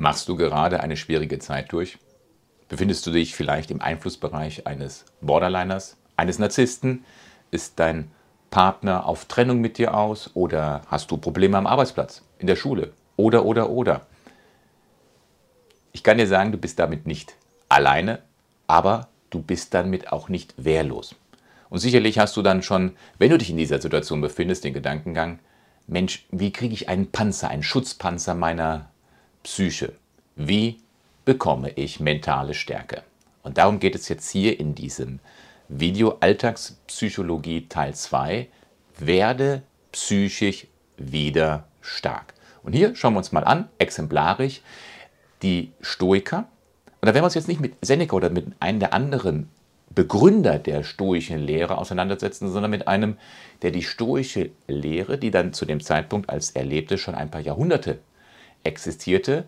Machst du gerade eine schwierige Zeit durch? Befindest du dich vielleicht im Einflussbereich eines Borderliners, eines Narzissten? Ist dein Partner auf Trennung mit dir aus oder hast du Probleme am Arbeitsplatz, in der Schule oder oder oder? Ich kann dir sagen, du bist damit nicht alleine, aber du bist damit auch nicht wehrlos. Und sicherlich hast du dann schon, wenn du dich in dieser Situation befindest, den Gedankengang, Mensch, wie kriege ich einen Panzer, einen Schutzpanzer meiner Psyche. Wie bekomme ich mentale Stärke? Und darum geht es jetzt hier in diesem Video Alltagspsychologie Teil 2. Werde psychisch wieder stark. Und hier schauen wir uns mal an, exemplarisch, die Stoiker. Und da werden wir uns jetzt nicht mit Seneca oder mit einem der anderen Begründer der stoischen Lehre auseinandersetzen, sondern mit einem, der die stoische Lehre, die dann zu dem Zeitpunkt, als er lebte, schon ein paar Jahrhunderte existierte,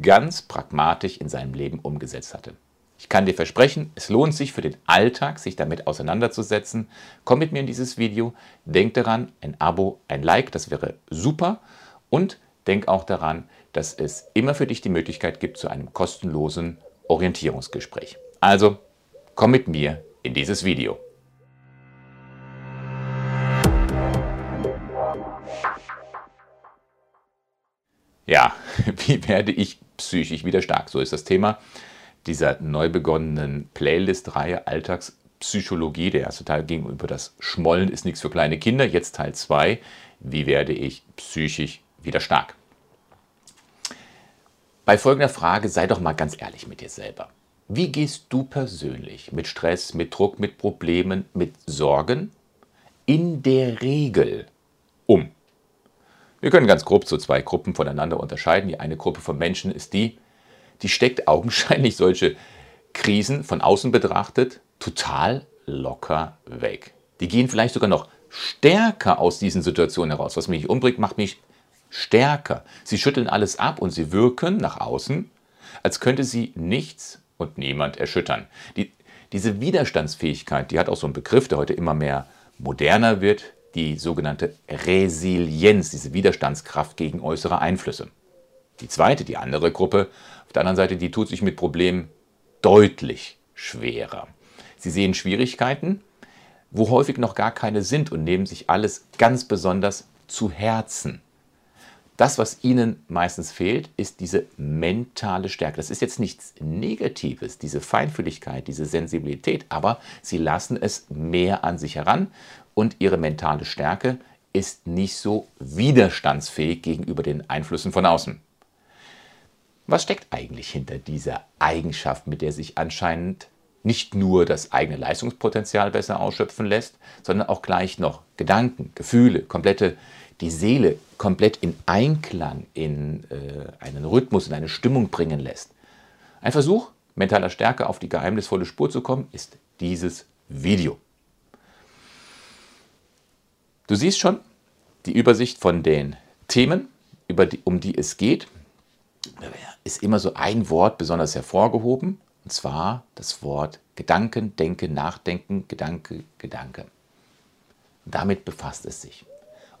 ganz pragmatisch in seinem Leben umgesetzt hatte. Ich kann dir versprechen, es lohnt sich für den Alltag, sich damit auseinanderzusetzen. Komm mit mir in dieses Video, denk daran, ein Abo, ein Like, das wäre super. Und denk auch daran, dass es immer für dich die Möglichkeit gibt zu einem kostenlosen Orientierungsgespräch. Also, komm mit mir in dieses Video. Ja, wie werde ich psychisch wieder stark? So ist das Thema dieser neu begonnenen Playlist-Reihe Alltagspsychologie. Der erste Teil ging über das Schmollen ist nichts für kleine Kinder. Jetzt Teil 2. Wie werde ich psychisch wieder stark? Bei folgender Frage sei doch mal ganz ehrlich mit dir selber. Wie gehst du persönlich mit Stress, mit Druck, mit Problemen, mit Sorgen in der Regel um? Wir können ganz grob so zwei Gruppen voneinander unterscheiden. Die eine Gruppe von Menschen ist die, die steckt augenscheinlich solche Krisen von außen betrachtet total locker weg. Die gehen vielleicht sogar noch stärker aus diesen Situationen heraus. Was mich umbringt, macht mich stärker. Sie schütteln alles ab und sie wirken nach außen, als könnte sie nichts und niemand erschüttern. Die, diese Widerstandsfähigkeit, die hat auch so einen Begriff, der heute immer mehr moderner wird, die sogenannte Resilienz, diese Widerstandskraft gegen äußere Einflüsse. Die zweite, die andere Gruppe, auf der anderen Seite, die tut sich mit Problemen deutlich schwerer. Sie sehen Schwierigkeiten, wo häufig noch gar keine sind und nehmen sich alles ganz besonders zu Herzen. Das, was ihnen meistens fehlt, ist diese mentale Stärke. Das ist jetzt nichts Negatives, diese Feinfühligkeit, diese Sensibilität, aber sie lassen es mehr an sich heran und ihre mentale Stärke ist nicht so widerstandsfähig gegenüber den Einflüssen von außen. Was steckt eigentlich hinter dieser Eigenschaft, mit der sich anscheinend nicht nur das eigene Leistungspotenzial besser ausschöpfen lässt, sondern auch gleich noch Gedanken, Gefühle, komplette die Seele komplett in Einklang, in äh, einen Rhythmus, in eine Stimmung bringen lässt. Ein Versuch, mentaler Stärke auf die geheimnisvolle Spur zu kommen, ist dieses Video. Du siehst schon die Übersicht von den Themen, die, um die es geht. Ist immer so ein Wort besonders hervorgehoben, und zwar das Wort Gedanken, Denken, Nachdenken, Gedanke, Gedanke. damit befasst es sich.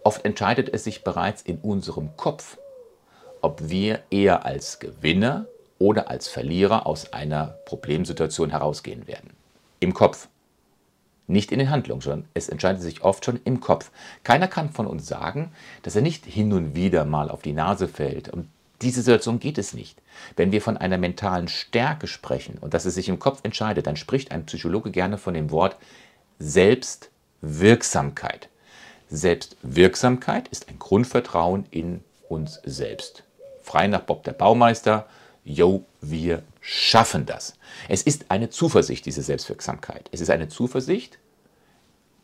Oft entscheidet es sich bereits in unserem Kopf, ob wir eher als Gewinner oder als Verlierer aus einer Problemsituation herausgehen werden. Im Kopf. Nicht in den Handlungen schon. Es entscheidet sich oft schon im Kopf. Keiner kann von uns sagen, dass er nicht hin und wieder mal auf die Nase fällt. Um diese Situation geht es nicht. Wenn wir von einer mentalen Stärke sprechen und dass es sich im Kopf entscheidet, dann spricht ein Psychologe gerne von dem Wort Selbstwirksamkeit. Selbstwirksamkeit ist ein Grundvertrauen in uns selbst. Frei nach Bob der Baumeister, yo, wir schaffen das. Es ist eine Zuversicht, diese Selbstwirksamkeit. Es ist eine Zuversicht,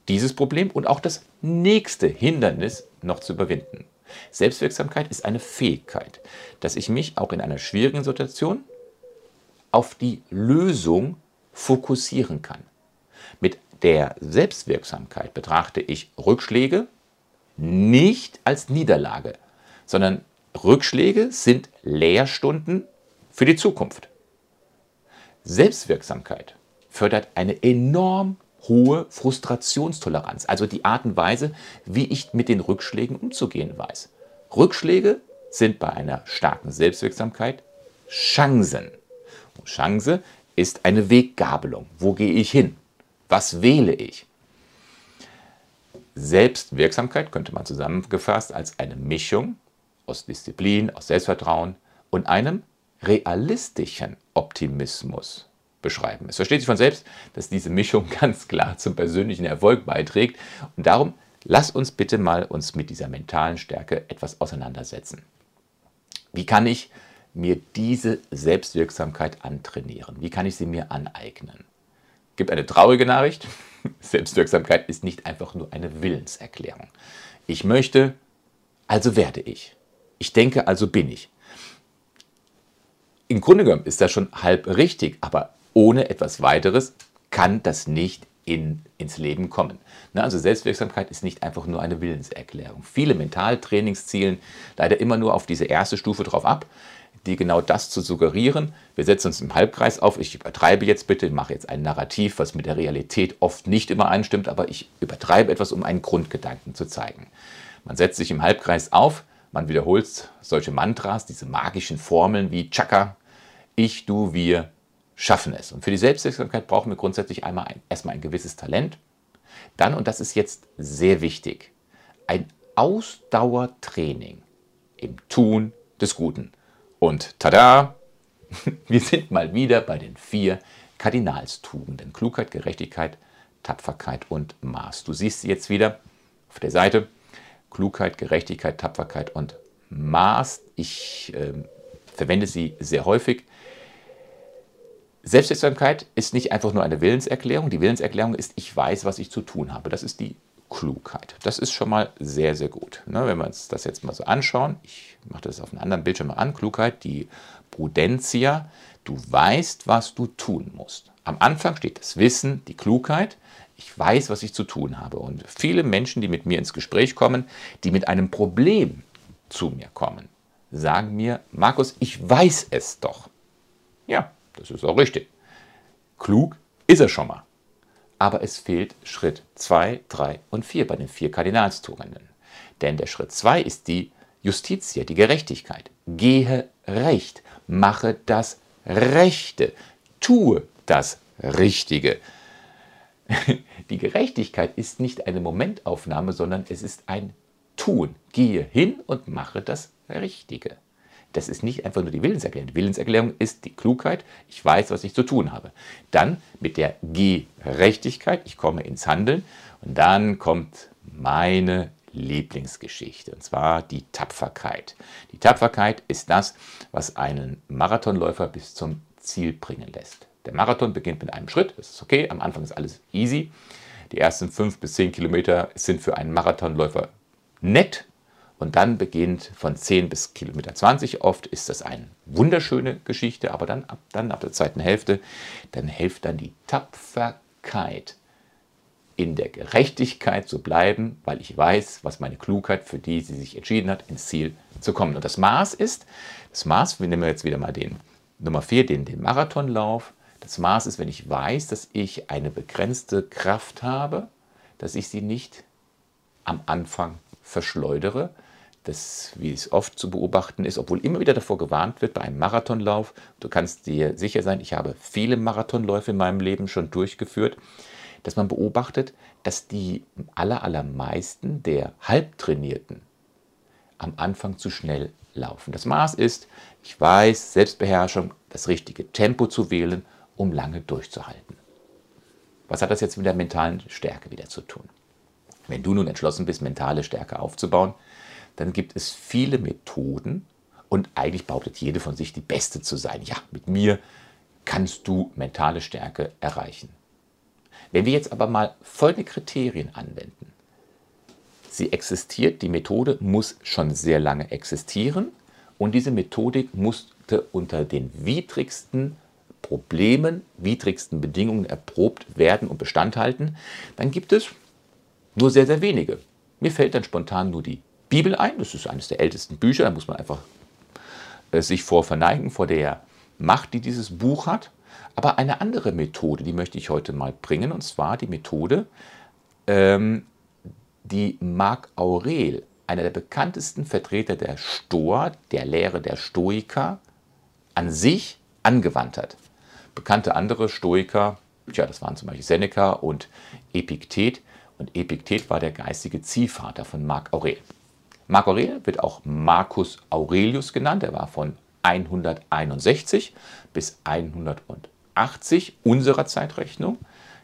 dieses Problem und auch das nächste Hindernis noch zu überwinden. Selbstwirksamkeit ist eine Fähigkeit, dass ich mich auch in einer schwierigen Situation auf die Lösung fokussieren kann. Mit der Selbstwirksamkeit betrachte ich Rückschläge nicht als Niederlage, sondern Rückschläge sind Lehrstunden für die Zukunft. Selbstwirksamkeit fördert eine enorm hohe Frustrationstoleranz, also die Art und Weise, wie ich mit den Rückschlägen umzugehen weiß. Rückschläge sind bei einer starken Selbstwirksamkeit Chancen. Und Chance ist eine Weggabelung. Wo gehe ich hin? Was wähle ich? Selbstwirksamkeit könnte man zusammengefasst als eine Mischung aus Disziplin, aus Selbstvertrauen und einem realistischen Optimismus beschreiben. Es versteht sich von selbst, dass diese Mischung ganz klar zum persönlichen Erfolg beiträgt und darum lass uns bitte mal uns mit dieser mentalen Stärke etwas auseinandersetzen. Wie kann ich mir diese Selbstwirksamkeit antrainieren? Wie kann ich sie mir aneignen? Gibt eine traurige Nachricht. Selbstwirksamkeit ist nicht einfach nur eine Willenserklärung. Ich möchte, also werde ich. Ich denke, also bin ich. Im Grunde genommen ist das schon halb richtig, aber ohne etwas weiteres kann das nicht in, ins Leben kommen. Ne, also Selbstwirksamkeit ist nicht einfach nur eine Willenserklärung. Viele Mentaltrainings zielen leider immer nur auf diese erste Stufe drauf ab, die genau das zu suggerieren. Wir setzen uns im Halbkreis auf. Ich übertreibe jetzt bitte, mache jetzt ein Narrativ, was mit der Realität oft nicht immer einstimmt, aber ich übertreibe etwas, um einen Grundgedanken zu zeigen. Man setzt sich im Halbkreis auf, man wiederholt solche Mantras, diese magischen Formeln wie Chaka, ich, du, wir schaffen es. Und für die Selbstwirksamkeit brauchen wir grundsätzlich einmal ein, erstmal ein gewisses Talent. Dann, und das ist jetzt sehr wichtig, ein Ausdauertraining im Tun des Guten. Und tada, wir sind mal wieder bei den vier Kardinalstugenden. Klugheit, Gerechtigkeit, Tapferkeit und Maß. Du siehst sie jetzt wieder auf der Seite. Klugheit, Gerechtigkeit, Tapferkeit und Maß. Ich äh, verwende sie sehr häufig. Selbstwirksamkeit ist nicht einfach nur eine Willenserklärung. Die Willenserklärung ist, ich weiß, was ich zu tun habe. Das ist die Klugheit. Das ist schon mal sehr, sehr gut. Ne, wenn wir uns das jetzt mal so anschauen, ich mache das auf einem anderen Bildschirm mal an, Klugheit, die Prudentia, du weißt, was du tun musst. Am Anfang steht das Wissen, die Klugheit. Ich weiß, was ich zu tun habe. Und viele Menschen, die mit mir ins Gespräch kommen, die mit einem Problem zu mir kommen, sagen mir, Markus, ich weiß es doch. Ja, das ist auch richtig. Klug ist er schon mal. Aber es fehlt Schritt 2, 3 und 4 bei den vier Kardinalstugenden. Denn der Schritt 2 ist die Justitia, die Gerechtigkeit. Gehe recht, mache das Rechte, tue das Richtige. Die Gerechtigkeit ist nicht eine Momentaufnahme, sondern es ist ein Tun. Gehe hin und mache das Richtige. Das ist nicht einfach nur die Willenserklärung. Die Willenserklärung ist die Klugheit. Ich weiß, was ich zu tun habe. Dann mit der Gerechtigkeit. Ich komme ins Handeln. Und dann kommt meine Lieblingsgeschichte, und zwar die Tapferkeit. Die Tapferkeit ist das, was einen Marathonläufer bis zum Ziel bringen lässt. Der Marathon beginnt mit einem Schritt, das ist okay, am Anfang ist alles easy. Die ersten fünf bis zehn Kilometer sind für einen Marathonläufer nett, und dann beginnt von 10 bis Kilometer 20. Oft ist das eine wunderschöne Geschichte, aber dann ab, dann ab der zweiten Hälfte, dann hilft dann die Tapferkeit in der Gerechtigkeit zu bleiben, weil ich weiß, was meine Klugheit, für die sie sich entschieden hat, ins Ziel zu kommen. Und das Maß ist, das Maß, wir nehmen jetzt wieder mal den Nummer 4, den, den Marathonlauf. Das Maß ist, wenn ich weiß, dass ich eine begrenzte Kraft habe, dass ich sie nicht am Anfang verschleudere, das, wie es oft zu beobachten ist, obwohl immer wieder davor gewarnt wird bei einem Marathonlauf. Du kannst dir sicher sein, ich habe viele Marathonläufe in meinem Leben schon durchgeführt, dass man beobachtet, dass die aller, allermeisten der Halbtrainierten am Anfang zu schnell laufen. Das Maß ist, ich weiß, Selbstbeherrschung, das richtige Tempo zu wählen, um lange durchzuhalten. Was hat das jetzt mit der mentalen Stärke wieder zu tun? Wenn du nun entschlossen bist, mentale Stärke aufzubauen, dann gibt es viele Methoden und eigentlich behauptet jede von sich die beste zu sein. Ja, mit mir kannst du mentale Stärke erreichen. Wenn wir jetzt aber mal folgende Kriterien anwenden. Sie existiert, die Methode muss schon sehr lange existieren und diese Methodik musste unter den widrigsten Problemen, widrigsten Bedingungen erprobt werden und Bestand halten, dann gibt es nur sehr, sehr wenige. Mir fällt dann spontan nur die Bibel ein. Das ist eines der ältesten Bücher. Da muss man einfach äh, sich vor verneigen, vor der Macht, die dieses Buch hat. Aber eine andere Methode, die möchte ich heute mal bringen, und zwar die Methode, ähm, die Marc Aurel, einer der bekanntesten Vertreter der Stoa, der Lehre der Stoiker, an sich angewandt hat. Bekannte andere Stoiker, tja, das waren zum Beispiel Seneca und Epiktet. Und Epiktet war der geistige Ziehvater von Marc Aurel. Marc Aurel wird auch Marcus Aurelius genannt. Er war von 161 bis 180 unserer Zeitrechnung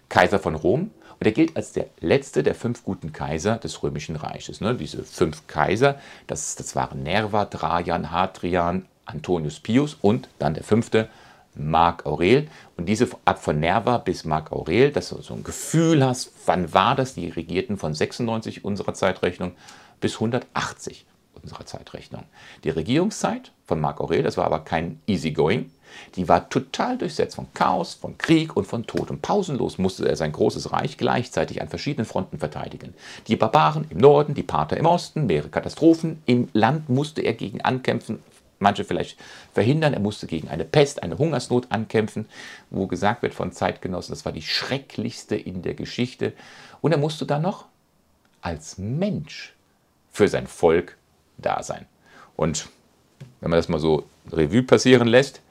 Kaiser von Rom. Und er gilt als der letzte der fünf guten Kaiser des Römischen Reiches. Ne? Diese fünf Kaiser, das, das waren Nerva, Trajan, Hadrian, Antonius Pius und dann der fünfte, Marc Aurel. Und diese ab von Nerva bis Marc Aurel, dass du so ein Gefühl hast, wann war das? Die regierten von 96 unserer Zeitrechnung bis 180 unserer Zeitrechnung. Die Regierungszeit von Marc Aurel, das war aber kein Easygoing, die war total durchsetzt von Chaos, von Krieg und von Tod. Und pausenlos musste er sein großes Reich gleichzeitig an verschiedenen Fronten verteidigen. Die Barbaren im Norden, die Parther im Osten, mehrere Katastrophen. Im Land musste er gegen ankämpfen, manche vielleicht verhindern. Er musste gegen eine Pest, eine Hungersnot ankämpfen, wo gesagt wird von Zeitgenossen, das war die schrecklichste in der Geschichte. Und er musste dann noch als Mensch für sein Volk da sein. Und wenn man das mal so Revue passieren lässt,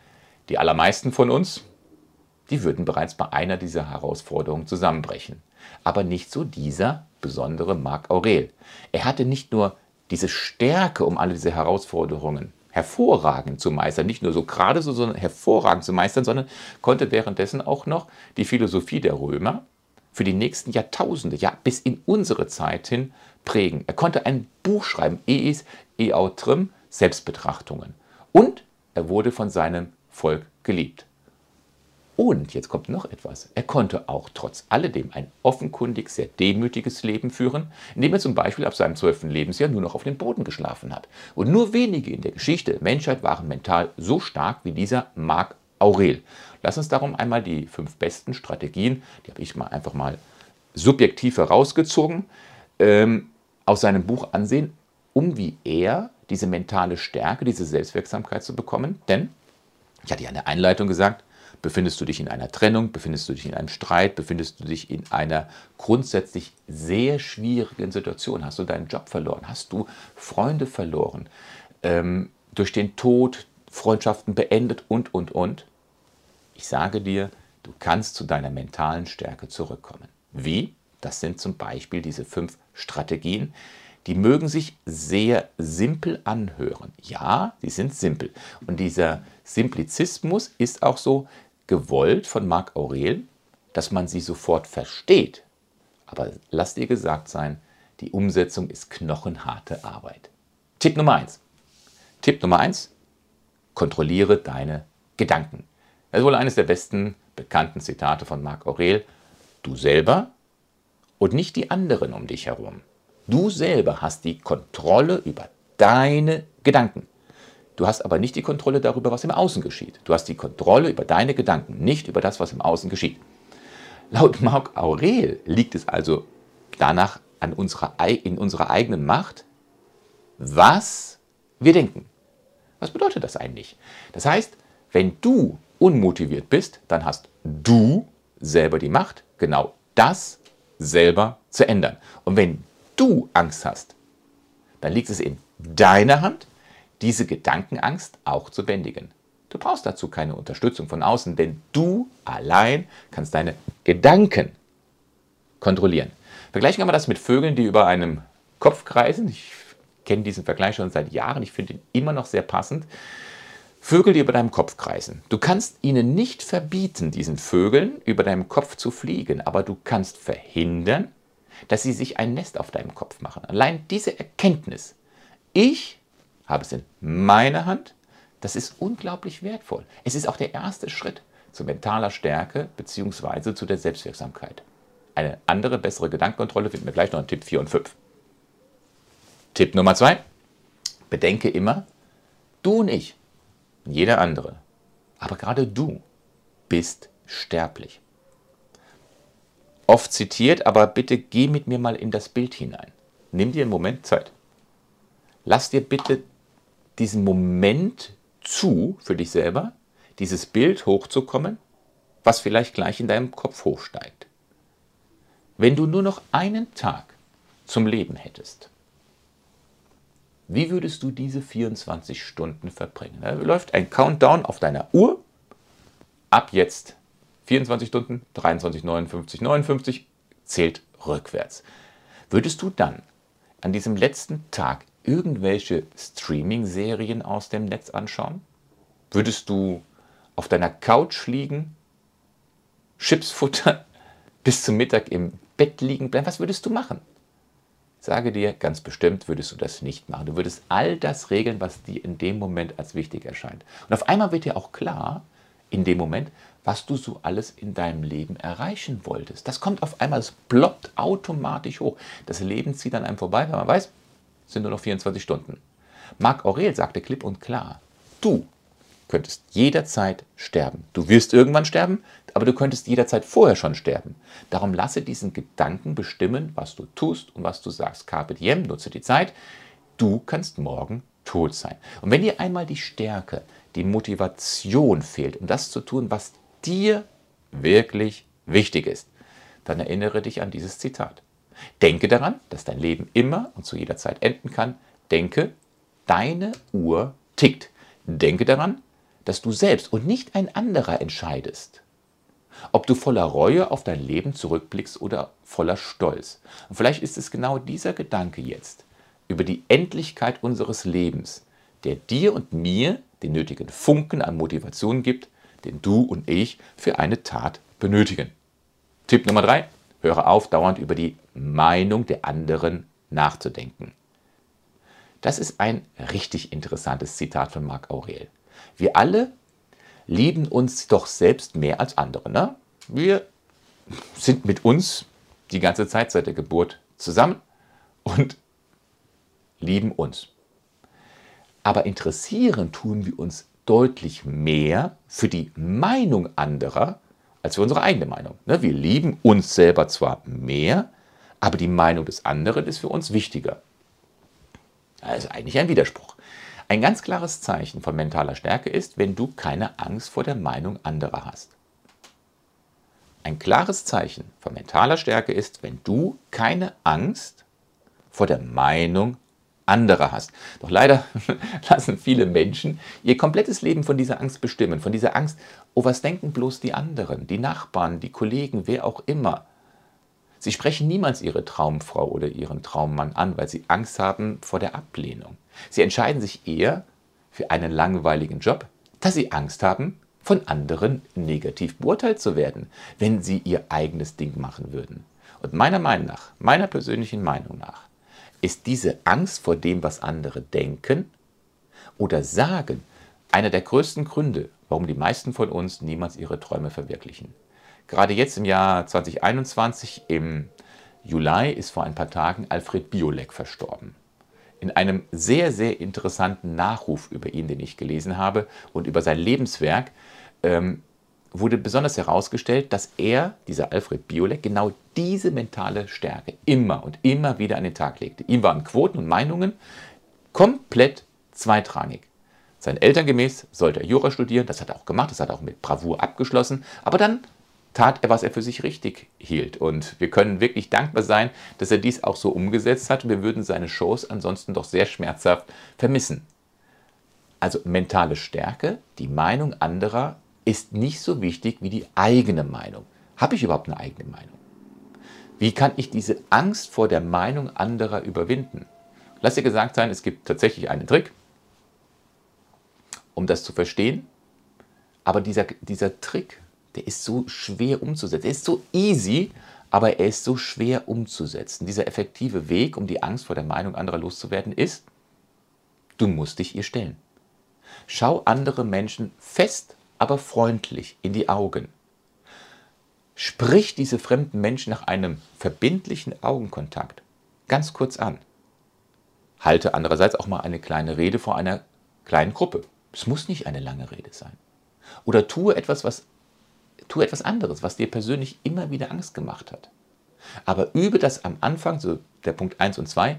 die allermeisten von uns, die würden bereits bei einer dieser Herausforderungen zusammenbrechen. Aber nicht so dieser besondere Marc Aurel. Er hatte nicht nur diese Stärke, um alle diese Herausforderungen hervorragend zu meistern, nicht nur so gerade so, sondern hervorragend zu meistern, sondern konnte währenddessen auch noch die Philosophie der Römer für die nächsten Jahrtausende, ja bis in unsere Zeit hin prägen. Er konnte ein Buch schreiben, Eis Eautrim, Selbstbetrachtungen. Und er wurde von seinem Volk geliebt. Und jetzt kommt noch etwas. Er konnte auch trotz alledem ein offenkundig sehr demütiges Leben führen, indem er zum Beispiel ab seinem zwölften Lebensjahr nur noch auf dem Boden geschlafen hat. Und nur wenige in der Geschichte der Menschheit waren mental so stark wie dieser Marc Aurel. Lass uns darum einmal die fünf besten Strategien, die habe ich mal einfach mal subjektiv herausgezogen, ähm, aus seinem Buch ansehen, um wie er diese mentale Stärke, diese Selbstwirksamkeit zu bekommen. Denn, ich hatte ja in der Einleitung gesagt, befindest du dich in einer Trennung, befindest du dich in einem Streit, befindest du dich in einer grundsätzlich sehr schwierigen Situation, hast du deinen Job verloren, hast du Freunde verloren, ähm, durch den Tod Freundschaften beendet und, und, und. Ich sage dir, du kannst zu deiner mentalen Stärke zurückkommen. Wie? Das sind zum Beispiel diese fünf Strategien. Die mögen sich sehr simpel anhören. Ja, sie sind simpel. Und dieser Simplizismus ist auch so gewollt von Marc Aurel, dass man sie sofort versteht. Aber lass dir gesagt sein, die Umsetzung ist knochenharte Arbeit. Tipp Nummer eins. Tipp Nummer eins: Kontrolliere deine Gedanken. Das ist wohl eines der besten bekannten Zitate von Marc Aurel. Du selber und nicht die anderen um dich herum. Du selber hast die Kontrolle über deine Gedanken. Du hast aber nicht die Kontrolle darüber, was im Außen geschieht. Du hast die Kontrolle über deine Gedanken, nicht über das, was im Außen geschieht. Laut Marc Aurel liegt es also danach an unserer, in unserer eigenen Macht, was wir denken. Was bedeutet das eigentlich? Das heißt, wenn du unmotiviert bist, dann hast du selber die Macht, genau das selber zu ändern. Und wenn du Angst hast, dann liegt es in deiner Hand, diese Gedankenangst auch zu bändigen. Du brauchst dazu keine Unterstützung von außen, denn du allein kannst deine Gedanken kontrollieren. Vergleichen kann man das mit Vögeln, die über einem Kopf kreisen. Ich kenne diesen Vergleich schon seit Jahren, ich finde ihn immer noch sehr passend. Vögel, die über deinem Kopf kreisen. Du kannst ihnen nicht verbieten, diesen Vögeln über deinem Kopf zu fliegen, aber du kannst verhindern, dass sie sich ein Nest auf deinem Kopf machen. Allein diese Erkenntnis, ich habe es in meiner Hand, das ist unglaublich wertvoll. Es ist auch der erste Schritt zu mentaler Stärke bzw. zu der Selbstwirksamkeit. Eine andere, bessere Gedankenkontrolle finden wir gleich noch in Tipp 4 und 5. Tipp Nummer 2. Bedenke immer, du und ich, jeder andere, aber gerade du bist sterblich. Oft zitiert, aber bitte geh mit mir mal in das Bild hinein. Nimm dir einen Moment Zeit. Lass dir bitte diesen Moment zu für dich selber, dieses Bild hochzukommen, was vielleicht gleich in deinem Kopf hochsteigt. Wenn du nur noch einen Tag zum Leben hättest, Wie würdest du diese 24 Stunden verbringen? Da läuft ein Countdown auf deiner Uhr. Ab jetzt 24 Stunden, 23, 59, 59 zählt rückwärts. Würdest du dann an diesem letzten Tag irgendwelche Streaming-Serien aus dem Netz anschauen? Würdest du auf deiner Couch liegen, Chips futtern, bis zum Mittag im Bett liegen bleiben? Was würdest du machen? Sage dir, ganz bestimmt würdest du das nicht machen. Du würdest all das regeln, was dir in dem Moment als wichtig erscheint. Und auf einmal wird dir auch klar, in dem Moment, was du so alles in deinem Leben erreichen wolltest. Das kommt auf einmal, es ploppt automatisch hoch. Das Leben zieht an einem vorbei, weil man weiß, es sind nur noch 24 Stunden. Marc Aurel sagte klipp und klar, du könntest jederzeit sterben. Du wirst irgendwann sterben, aber du könntest jederzeit vorher schon sterben. Darum lasse diesen Gedanken bestimmen, was du tust und was du sagst. Carpe diem, nutze die Zeit. Du kannst morgen tot sein. Und wenn dir einmal die Stärke, die Motivation fehlt, um das zu tun, was dir wirklich wichtig ist, dann erinnere dich an dieses Zitat. Denke daran, dass dein Leben immer und zu jeder Zeit enden kann. Denke, deine Uhr tickt. Denke daran, dass du selbst und nicht ein anderer entscheidest, ob du voller Reue auf dein Leben zurückblickst oder voller Stolz. Und vielleicht ist es genau dieser Gedanke jetzt über die Endlichkeit unseres Lebens, der dir und mir den nötigen Funken an Motivation gibt, den du und ich für eine Tat benötigen. Tipp Nummer drei: Höre auf, dauernd über die Meinung der anderen nachzudenken. Das ist ein richtig interessantes Zitat von Marc Aurel. Wir alle lieben uns doch selbst mehr als andere. Ne? Wir sind mit uns die ganze Zeit seit der Geburt zusammen und lieben uns. Aber interessieren tun wir uns deutlich mehr für die Meinung anderer als für unsere eigene Meinung. Ne? Wir lieben uns selber zwar mehr, aber die Meinung des anderen ist für uns wichtiger. Das ist eigentlich ein Widerspruch. Ein ganz klares Zeichen von mentaler Stärke ist, wenn du keine Angst vor der Meinung anderer hast. Ein klares Zeichen von mentaler Stärke ist, wenn du keine Angst vor der Meinung anderer hast. Doch leider lassen viele Menschen ihr komplettes Leben von dieser Angst bestimmen, von dieser Angst, oh, was denken bloß die anderen, die Nachbarn, die Kollegen, wer auch immer. Sie sprechen niemals ihre Traumfrau oder ihren Traummann an, weil sie Angst haben vor der Ablehnung. Sie entscheiden sich eher für einen langweiligen Job, da sie Angst haben, von anderen negativ beurteilt zu werden, wenn sie ihr eigenes Ding machen würden. Und meiner Meinung nach, meiner persönlichen Meinung nach, ist diese Angst vor dem, was andere denken oder sagen, einer der größten Gründe, warum die meisten von uns niemals ihre Träume verwirklichen. Gerade jetzt im Jahr 2021, im Juli, ist vor ein paar Tagen Alfred Biolek verstorben. In einem sehr, sehr interessanten Nachruf über ihn, den ich gelesen habe, und über sein Lebenswerk, ähm, wurde besonders herausgestellt, dass er, dieser Alfred Biolek, genau diese mentale Stärke immer und immer wieder an den Tag legte. Ihm waren Quoten und Meinungen komplett zweitrangig. Seinen Eltern gemäß sollte er Jura studieren, das hat er auch gemacht, das hat er auch mit Bravour abgeschlossen, aber dann tat er, was er für sich richtig hielt. Und wir können wirklich dankbar sein, dass er dies auch so umgesetzt hat. Wir würden seine Shows ansonsten doch sehr schmerzhaft vermissen. Also mentale Stärke, die Meinung anderer ist nicht so wichtig wie die eigene Meinung. Habe ich überhaupt eine eigene Meinung? Wie kann ich diese Angst vor der Meinung anderer überwinden? Lass dir gesagt sein, es gibt tatsächlich einen Trick, um das zu verstehen. Aber dieser, dieser Trick der ist so schwer umzusetzen. Er ist so easy, aber er ist so schwer umzusetzen. Dieser effektive Weg, um die Angst vor der Meinung anderer loszuwerden, ist, du musst dich ihr stellen. Schau andere Menschen fest, aber freundlich in die Augen. Sprich diese fremden Menschen nach einem verbindlichen Augenkontakt ganz kurz an. Halte andererseits auch mal eine kleine Rede vor einer kleinen Gruppe. Es muss nicht eine lange Rede sein. Oder tue etwas, was tu etwas anderes, was dir persönlich immer wieder Angst gemacht hat. Aber übe das am Anfang, so der Punkt 1 und 2.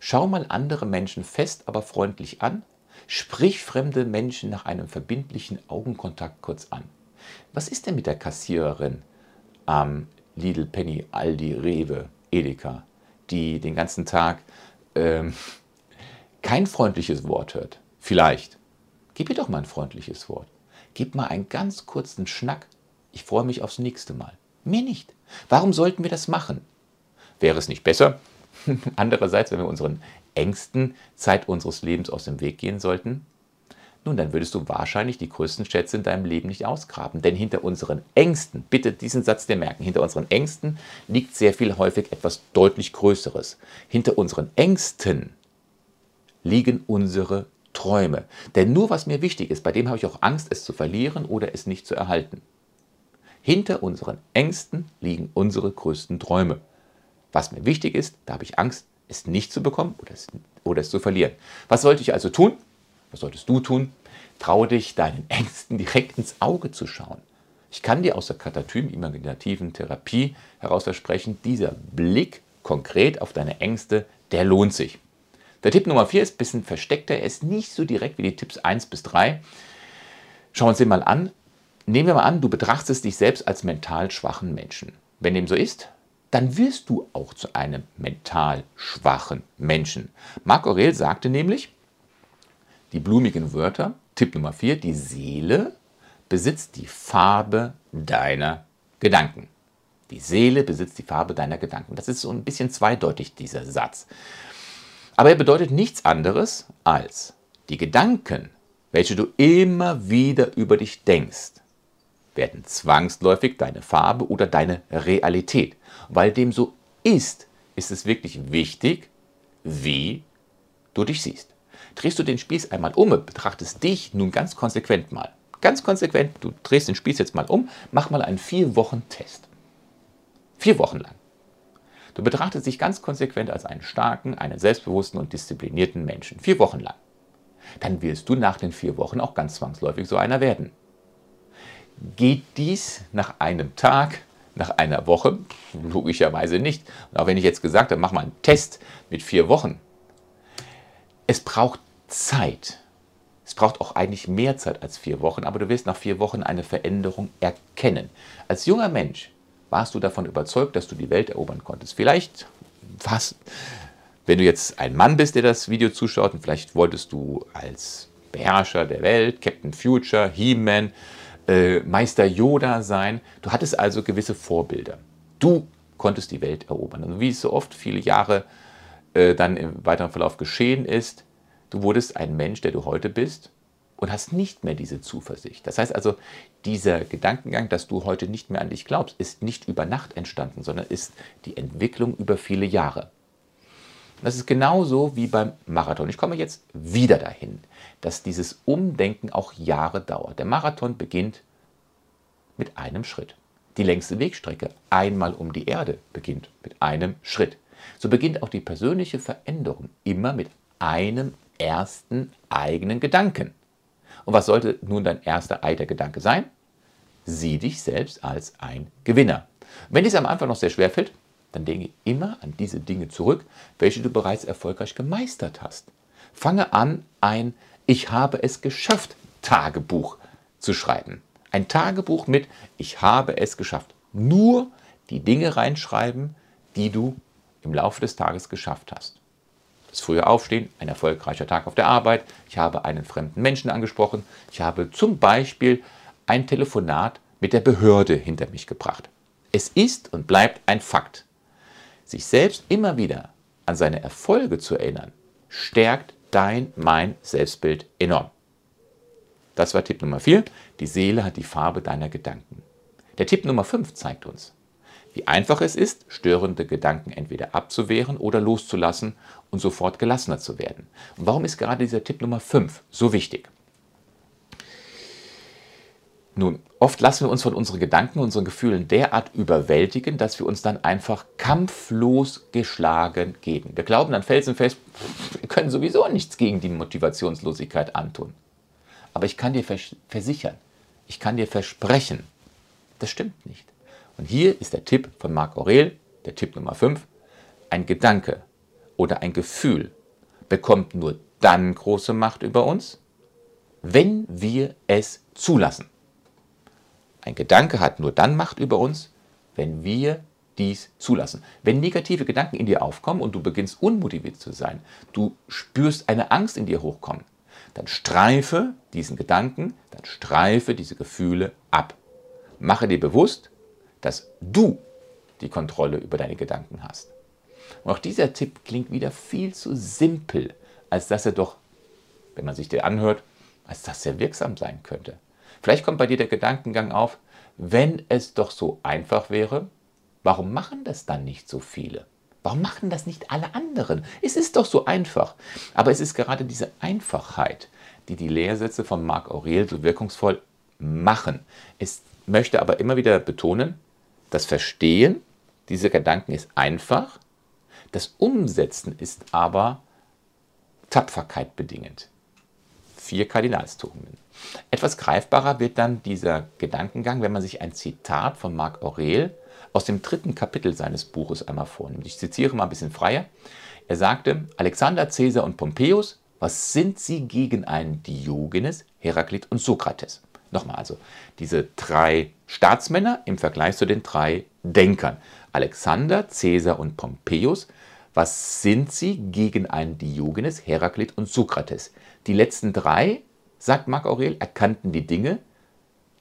Schau mal andere Menschen fest, aber freundlich an. Sprich fremde Menschen nach einem verbindlichen Augenkontakt kurz an. Was ist denn mit der Kassiererin am Lidl, Penny, Aldi, Rewe, Edeka, die den ganzen Tag ähm, kein freundliches Wort hört, vielleicht, gib ihr doch mal ein freundliches Wort. Gib mal einen ganz kurzen Schnack. Ich freue mich aufs nächste Mal. Mehr nicht. Warum sollten wir das machen? Wäre es nicht besser? Andererseits, wenn wir unseren Ängsten Zeit unseres Lebens aus dem Weg gehen sollten? Nun, dann würdest du wahrscheinlich die größten Schätze in deinem Leben nicht ausgraben. Denn hinter unseren Ängsten, bitte diesen Satz dir merken, hinter unseren Ängsten liegt sehr viel häufig etwas deutlich Größeres. Hinter unseren Ängsten liegen unsere Träume. Denn nur was mir wichtig ist, bei dem habe ich auch Angst, es zu verlieren oder es nicht zu erhalten. Hinter unseren Ängsten liegen unsere größten Träume. Was mir wichtig ist, da habe ich Angst, es nicht zu bekommen oder es, oder es zu verlieren. Was sollte ich also tun? Was solltest du tun? Traue dich, deinen Ängsten direkt ins Auge zu schauen. Ich kann dir aus der Katatym-imaginativen Therapie heraus versprechen, dieser Blick konkret auf deine Ängste, der lohnt sich. Der Tipp Nummer 4 ist ein bisschen versteckter, er ist nicht so direkt wie die Tipps 1 bis 3. Schauen wir uns den mal an. Nehmen wir mal an, du betrachtest dich selbst als mental schwachen Menschen. Wenn dem so ist, dann wirst du auch zu einem mental schwachen Menschen. Marc Aurel sagte nämlich, die blumigen Wörter, Tipp Nummer 4, die Seele besitzt die Farbe deiner Gedanken. Die Seele besitzt die Farbe deiner Gedanken. Das ist so ein bisschen zweideutig, dieser Satz. Aber er bedeutet nichts anderes als die Gedanken, welche du immer wieder über dich denkst, werden zwangsläufig deine Farbe oder deine Realität. Weil dem so ist, ist es wirklich wichtig, wie du dich siehst. Drehst du den Spieß einmal um und betrachtest dich nun ganz konsequent mal. Ganz konsequent, du drehst den Spieß jetzt mal um, mach mal einen vier Wochen Test. Vier Wochen lang. Du betrachtest dich ganz konsequent als einen starken, einen selbstbewussten und disziplinierten Menschen. Vier Wochen lang. Dann wirst du nach den vier Wochen auch ganz zwangsläufig so einer werden. Geht dies nach einem Tag, nach einer Woche? Logischerweise nicht. Und auch wenn ich jetzt gesagt habe, mach mal einen Test mit vier Wochen. Es braucht Zeit. Es braucht auch eigentlich mehr Zeit als vier Wochen, aber du wirst nach vier Wochen eine Veränderung erkennen. Als junger Mensch warst du davon überzeugt, dass du die Welt erobern konntest. Vielleicht was, wenn du jetzt ein Mann bist, der das Video zuschaut, und vielleicht wolltest du als Beherrscher der Welt, Captain Future, He-Man, äh, Meister Yoda sein. Du hattest also gewisse Vorbilder. Du konntest die Welt erobern. Und wie es so oft viele Jahre äh, dann im weiteren Verlauf geschehen ist, du wurdest ein Mensch, der du heute bist, und hast nicht mehr diese Zuversicht. Das heißt also, dieser Gedankengang, dass du heute nicht mehr an dich glaubst, ist nicht über Nacht entstanden, sondern ist die Entwicklung über viele Jahre. Das ist genauso wie beim Marathon. Ich komme jetzt wieder dahin, dass dieses Umdenken auch Jahre dauert. Der Marathon beginnt mit einem Schritt. Die längste Wegstrecke einmal um die Erde beginnt mit einem Schritt. So beginnt auch die persönliche Veränderung immer mit einem ersten eigenen Gedanken. Und was sollte nun dein erster eigener Gedanke sein? Sieh dich selbst als ein Gewinner. Wenn dies am Anfang noch sehr schwer fällt, dann denke immer an diese Dinge zurück, welche du bereits erfolgreich gemeistert hast. Fange an, ein Ich habe es geschafft Tagebuch zu schreiben. Ein Tagebuch mit Ich habe es geschafft. Nur die Dinge reinschreiben, die du im Laufe des Tages geschafft hast das frühe Aufstehen, ein erfolgreicher Tag auf der Arbeit, ich habe einen fremden Menschen angesprochen, ich habe zum Beispiel ein Telefonat mit der Behörde hinter mich gebracht. Es ist und bleibt ein Fakt. Sich selbst immer wieder an seine Erfolge zu erinnern, stärkt dein, mein Selbstbild enorm. Das war Tipp Nummer 4. Die Seele hat die Farbe deiner Gedanken. Der Tipp Nummer 5 zeigt uns, wie einfach es ist, störende Gedanken entweder abzuwehren oder loszulassen und sofort gelassener zu werden. Und warum ist gerade dieser Tipp Nummer 5 so wichtig? Nun, oft lassen wir uns von unseren Gedanken, unseren Gefühlen derart überwältigen, dass wir uns dann einfach kampflos geschlagen geben. Wir glauben dann felsenfest, wir können sowieso nichts gegen die Motivationslosigkeit antun. Aber ich kann dir versichern, ich kann dir versprechen, das stimmt nicht. Und hier ist der Tipp von Marc Aurel, der Tipp Nummer 5. Ein Gedanke oder ein Gefühl bekommt nur dann große Macht über uns, wenn wir es zulassen. Ein Gedanke hat nur dann Macht über uns, wenn wir dies zulassen. Wenn negative Gedanken in dir aufkommen und du beginnst unmotiviert zu sein, du spürst eine Angst in dir hochkommen, dann streife diesen Gedanken, dann streife diese Gefühle ab. Mache dir bewusst, dass du die Kontrolle über deine Gedanken hast. Und auch dieser Tipp klingt wieder viel zu simpel, als dass er doch, wenn man sich den anhört, als dass er wirksam sein könnte. Vielleicht kommt bei dir der Gedankengang auf, wenn es doch so einfach wäre, warum machen das dann nicht so viele? Warum machen das nicht alle anderen? Es ist doch so einfach. Aber es ist gerade diese Einfachheit, die die Lehrsätze von Marc Aurel so wirkungsvoll machen. Es möchte aber immer wieder betonen, das Verstehen dieser Gedanken ist einfach, das Umsetzen ist aber Tapferkeit bedingend. Vier Kardinalstugenden. Etwas greifbarer wird dann dieser Gedankengang, wenn man sich ein Zitat von Marc Aurel aus dem dritten Kapitel seines Buches einmal vornimmt. Ich zitiere mal ein bisschen freier. Er sagte, Alexander, Caesar und Pompeius, was sind sie gegen einen Diogenes, Heraklit und Sokrates? Nochmal also, diese drei Staatsmänner im Vergleich zu den drei Denkern. Alexander, Caesar und Pompeius, was sind sie gegen einen Diogenes, Heraklit und Sokrates? Die letzten drei, sagt Marc Aurel, erkannten die Dinge,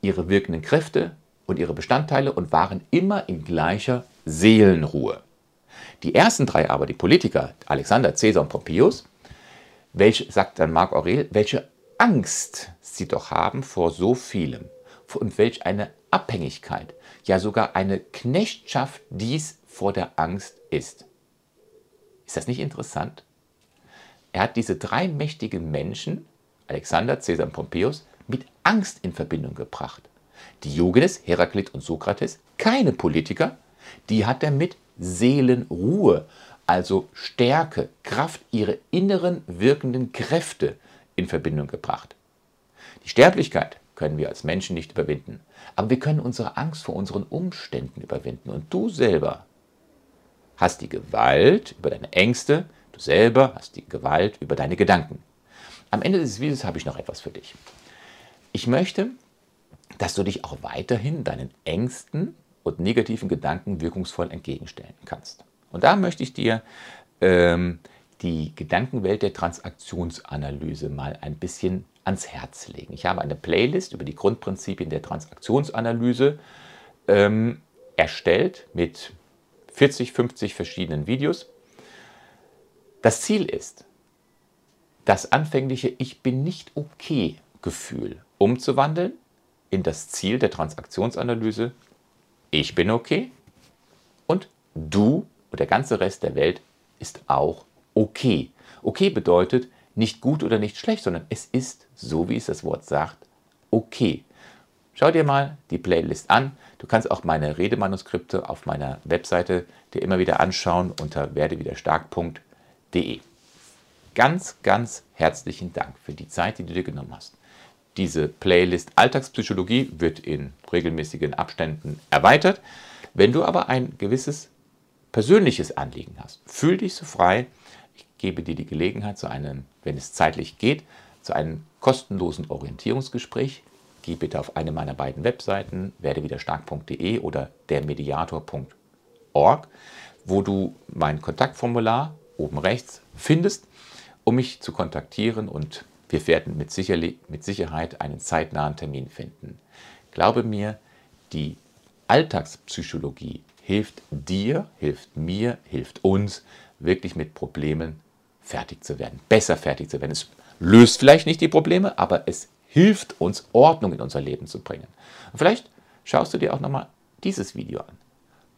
ihre wirkenden Kräfte und ihre Bestandteile und waren immer in gleicher Seelenruhe. Die ersten drei aber, die Politiker, Alexander, Caesar und Pompeius, welche, sagt dann Marc Aurel, welche Angst sie doch haben vor so vielem und welch eine Abhängigkeit, ja sogar eine Knechtschaft dies vor der Angst ist. Ist das nicht interessant? Er hat diese drei mächtigen Menschen, Alexander, Caesar und Pompeius, mit Angst in Verbindung gebracht. Diogenes, Heraklit und Sokrates, keine Politiker, die hat er mit Seelenruhe, also Stärke, Kraft, ihre inneren wirkenden Kräfte in Verbindung gebracht. Die Sterblichkeit können wir als Menschen nicht überwinden, aber wir können unsere Angst vor unseren Umständen überwinden. Und du selber hast die Gewalt über deine Ängste, du selber hast die Gewalt über deine Gedanken. Am Ende des Videos habe ich noch etwas für dich. Ich möchte, dass du dich auch weiterhin deinen Ängsten und negativen Gedanken wirkungsvoll entgegenstellen kannst. Und da möchte ich dir ähm, die Gedankenwelt der Transaktionsanalyse mal ein bisschen ans Herz legen. Ich habe eine Playlist über die Grundprinzipien der Transaktionsanalyse ähm, erstellt mit 40, 50 verschiedenen Videos. Das Ziel ist, das anfängliche Ich bin nicht okay Gefühl umzuwandeln in das Ziel der Transaktionsanalyse Ich bin okay und du und der ganze Rest der Welt ist auch okay. Okay bedeutet nicht gut oder nicht schlecht, sondern es ist, so wie es das Wort sagt, okay. Schau dir mal die Playlist an. Du kannst auch meine Redemanuskripte auf meiner Webseite dir immer wieder anschauen unter werdewiderstark.de. Ganz, ganz herzlichen Dank für die Zeit, die du dir genommen hast. Diese Playlist Alltagspsychologie wird in regelmäßigen Abständen erweitert. Wenn du aber ein gewisses persönliches Anliegen hast, fühl dich so frei. Ich gebe dir die Gelegenheit zu einem, wenn es zeitlich geht, zu einem kostenlosen Orientierungsgespräch. Geh bitte auf eine meiner beiden Webseiten, werdewiderstark.de oder dermediator.org, wo du mein Kontaktformular oben rechts findest, um mich zu kontaktieren und wir werden mit, mit Sicherheit einen zeitnahen Termin finden. Glaube mir, die Alltagspsychologie hilft dir, hilft mir, hilft uns, wirklich mit Problemen fertig zu werden, besser fertig zu werden. Es löst vielleicht nicht die Probleme, aber es hilft uns, Ordnung in unser Leben zu bringen. Und vielleicht schaust du dir auch nochmal dieses Video an.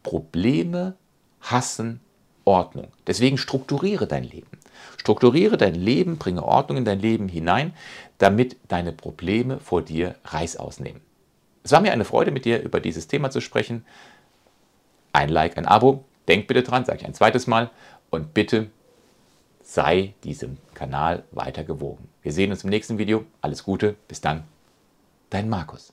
Probleme hassen Ordnung. Deswegen strukturiere dein Leben. Strukturiere dein Leben, bringe Ordnung in dein Leben hinein, damit deine Probleme vor dir Reiß ausnehmen. Es war mir eine Freude, mit dir über dieses Thema zu sprechen ein Like, ein Abo. Denk bitte dran, sage ich ein zweites Mal. Und bitte sei diesem Kanal weiter gewogen. Wir sehen uns im nächsten Video. Alles Gute. Bis dann. Dein Markus.